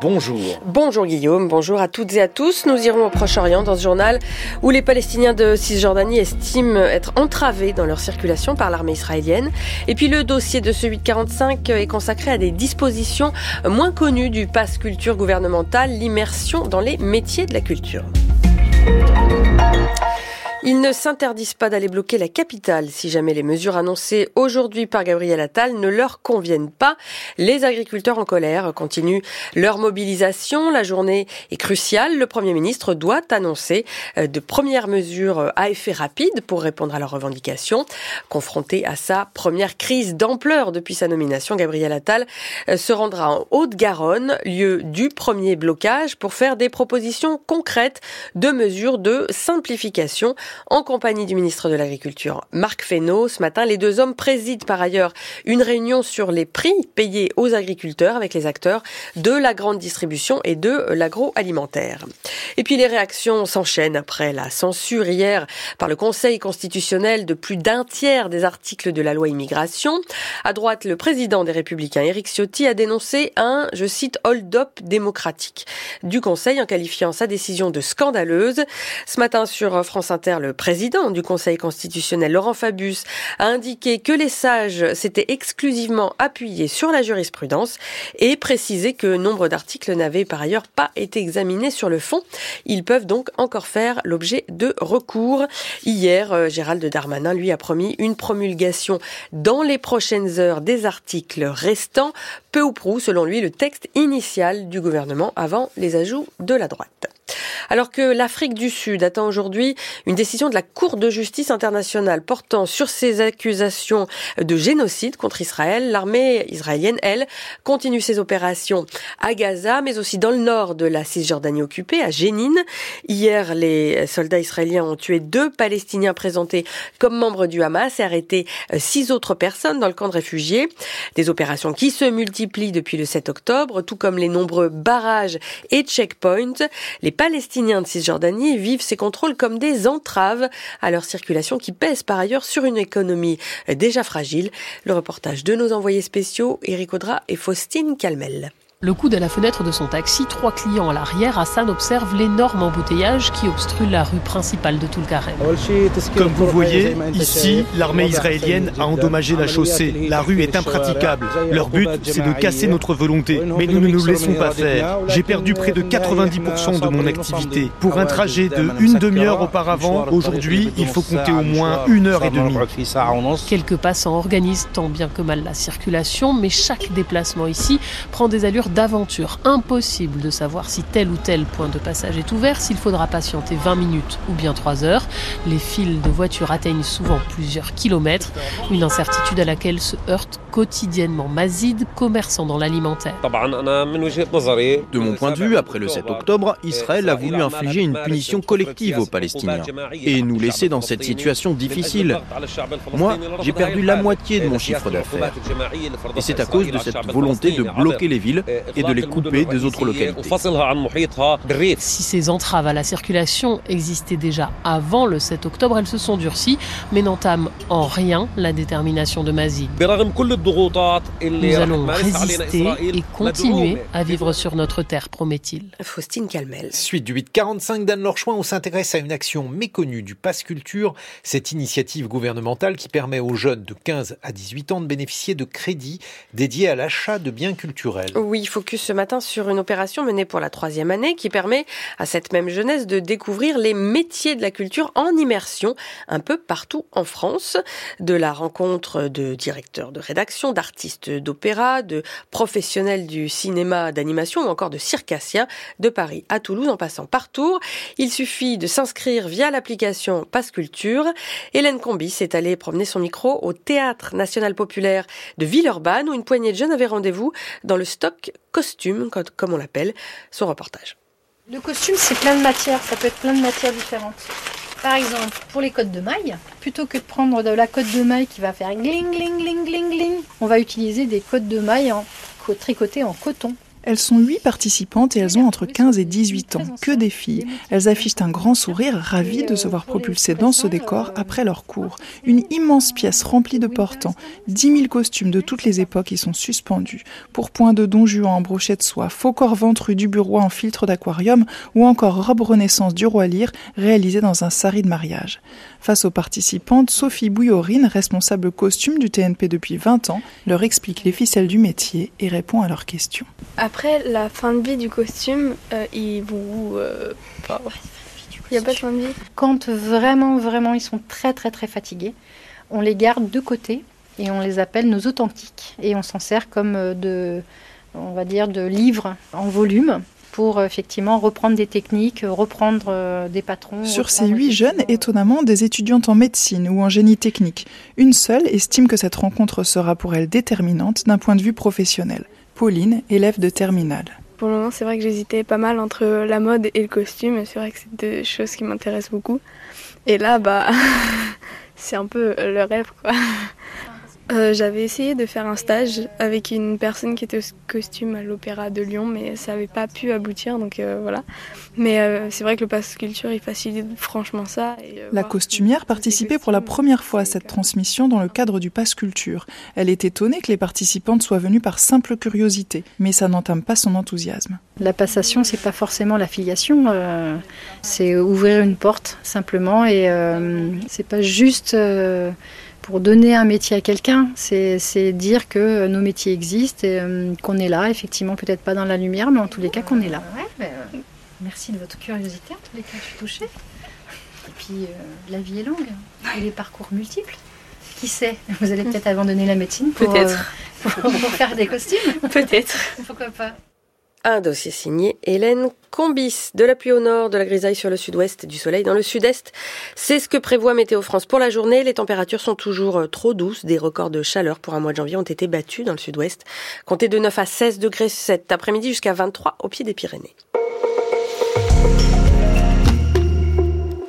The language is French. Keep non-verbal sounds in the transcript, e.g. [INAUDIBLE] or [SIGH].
Bonjour. Bonjour Guillaume, bonjour à toutes et à tous. Nous irons au Proche-Orient dans ce journal où les Palestiniens de Cisjordanie estiment être entravés dans leur circulation par l'armée israélienne. Et puis le dossier de ce 845 est consacré à des dispositions moins connues du pass culture gouvernemental, l'immersion dans les métiers de la culture. Ils ne s'interdisent pas d'aller bloquer la capitale si jamais les mesures annoncées aujourd'hui par Gabriel Attal ne leur conviennent pas. Les agriculteurs en colère continuent leur mobilisation. La journée est cruciale. Le Premier ministre doit annoncer euh, de premières mesures à effet rapide pour répondre à leurs revendications. Confronté à sa première crise d'ampleur depuis sa nomination, Gabriel Attal euh, se rendra en Haute-Garonne, lieu du premier blocage, pour faire des propositions concrètes de mesures de simplification en compagnie du ministre de l'Agriculture, Marc Fesneau. Ce matin, les deux hommes président par ailleurs une réunion sur les prix payés aux agriculteurs avec les acteurs de la grande distribution et de l'agroalimentaire. Et puis les réactions s'enchaînent après la censure hier par le Conseil constitutionnel de plus d'un tiers des articles de la loi immigration. À droite, le président des Républicains, Éric Ciotti, a dénoncé un, je cite, hold-up démocratique du Conseil en qualifiant sa décision de scandaleuse. Ce matin sur France Inter, le président du Conseil constitutionnel, Laurent Fabius, a indiqué que les sages s'étaient exclusivement appuyés sur la jurisprudence et précisé que nombre d'articles n'avaient par ailleurs pas été examinés sur le fond. Ils peuvent donc encore faire l'objet de recours. Hier, euh, Gérald Darmanin lui a promis une promulgation dans les prochaines heures des articles restants, peu ou prou selon lui le texte initial du gouvernement avant les ajouts de la droite. Alors que l'Afrique du Sud attend aujourd'hui une décision de la Cour de justice internationale portant sur ces accusations de génocide contre Israël, l'armée israélienne, elle, continue ses opérations à Gaza, mais aussi dans le nord de la Cisjordanie occupée, à Jénine. Hier, les soldats israéliens ont tué deux Palestiniens présentés comme membres du Hamas et arrêté six autres personnes dans le camp de réfugiés. Des opérations qui se multiplient depuis le 7 octobre, tout comme les nombreux barrages et checkpoints. De Cisjordanie vivent ces contrôles comme des entraves à leur circulation qui pèsent par ailleurs sur une économie déjà fragile. Le reportage de nos envoyés spéciaux, Eric Audra et Faustine Calmel. Le coude à la fenêtre de son taxi, trois clients à l'arrière, Hassan observe l'énorme embouteillage qui obstrue la rue principale de Tulkarem. Comme vous voyez, ici, l'armée israélienne a endommagé la chaussée. La rue est impraticable. Leur but, c'est de casser notre volonté. Mais nous ne nous laissons pas faire. J'ai perdu près de 90% de mon activité. Pour un trajet de une demi-heure auparavant, aujourd'hui, il faut compter au moins une heure et demie. Quelques passants organisent tant bien que mal la circulation, mais chaque déplacement ici prend des allures d'aventure. Impossible de savoir si tel ou tel point de passage est ouvert, s'il faudra patienter 20 minutes ou bien 3 heures. Les fils de voitures atteignent souvent plusieurs kilomètres, une incertitude à laquelle se heurte quotidiennement Mazid, commerçant dans l'alimentaire. De mon point de vue, après le 7 octobre, Israël a voulu infliger une punition collective aux Palestiniens et nous laisser dans cette situation difficile. Moi, j'ai perdu la moitié de mon chiffre d'affaires. Et c'est à cause de cette volonté de bloquer les villes et de les couper des autres localités. Si ces entraves à la circulation existaient déjà avant le 7 octobre, elles se sont durcies, mais n'entament en rien la détermination de Mazid. Nous allons résister et continuer à vivre sur notre terre, promet-il. Faustine Calmel. Suite du 845 d'Anne Lorchouin, on s'intéresse à une action méconnue du Pass Culture, cette initiative gouvernementale qui permet aux jeunes de 15 à 18 ans de bénéficier de crédits dédiés à l'achat de biens culturels. Oui, focus ce matin sur une opération menée pour la troisième année qui permet à cette même jeunesse de découvrir les métiers de la culture en immersion un peu partout en France. De la rencontre de directeurs de rédaction, d'artistes d'opéra, de professionnels du cinéma, d'animation ou encore de circassiens de Paris à Toulouse en passant par Tours. Il suffit de s'inscrire via l'application Passe Culture. Hélène Combi s'est allée promener son micro au Théâtre National Populaire de Villeurbanne où une poignée de jeunes avait rendez-vous dans le stock costume, comme on l'appelle, son reportage. Le costume, c'est plein de matières, ça peut être plein de matières différentes. Par exemple, pour les cottes de mailles, plutôt que de prendre de la cotte de maille qui va faire gling gling gling gling gling, on va utiliser des cottes de maille en tricotées en coton. Elles sont huit participantes et elles ont entre 15 et 18 ans, que des filles. Elles affichent un grand sourire, ravies de se voir propulsées dans ce décor après leur cours. Une immense pièce remplie de portants, 10 000 costumes de toutes les époques y sont suspendus. Pourpoint de Don Juan en brochet de soie, faux corps ventrus du bureau en filtre d'aquarium ou encore robe renaissance du roi Lyre réalisée dans un sari de mariage. Face aux participantes, Sophie Bouillorine, responsable costume du TNP depuis 20 ans, leur explique les ficelles du métier et répond à leurs questions. Après la fin de vie du costume, euh, ils vont euh, Il n'y a pas de fin de vie Quand vraiment, vraiment, ils sont très, très, très fatigués, on les garde de côté et on les appelle nos authentiques. Et on s'en sert comme euh, de, on va dire, de livres en volume pour euh, effectivement reprendre des techniques, reprendre des patrons. Sur ces huit jeunes, étonnamment, des étudiantes en médecine ou en génie technique. Une seule estime que cette rencontre sera pour elle déterminante d'un point de vue professionnel. Pauline, élève de terminale. Pour le moment, c'est vrai que j'hésitais pas mal entre la mode et le costume. C'est vrai que c'est deux choses qui m'intéressent beaucoup. Et là, bah, [LAUGHS] c'est un peu le rêve, quoi. Euh, j'avais essayé de faire un stage avec une personne qui était au costume à l'Opéra de Lyon, mais ça n'avait pas pu aboutir, donc euh, voilà. Mais euh, c'est vrai que le pass culture, il facilite franchement ça. la costumière participait pour la première fois à cette transmission dans le cadre du pass culture. Elle est étonnée que les participantes soient venues par simple curiosité, mais ça n'entame pas son enthousiasme. La passation, c'est pas forcément l'affiliation, c'est ouvrir une porte simplement, et c'est pas juste pour donner un métier à quelqu'un. C'est dire que nos métiers existent et euh, qu'on est là, effectivement, peut-être pas dans la lumière, mais en tous les cas qu'on est là. Ben, euh, merci de votre curiosité, en tous les cas, je suis touchée. Et puis, euh, la vie est longue et les parcours multiples. Qui sait Vous allez peut-être abandonner la médecine pour, pour faire des costumes Peut-être. Pourquoi pas un dossier signé Hélène Combis. De la pluie au nord, de la grisaille sur le sud-ouest, du soleil dans le sud-est. C'est ce que prévoit Météo France pour la journée. Les températures sont toujours euh, trop douces. Des records de chaleur pour un mois de janvier ont été battus dans le sud-ouest. Comptez de 9 à 16 degrés cet après-midi jusqu'à 23 au pied des Pyrénées.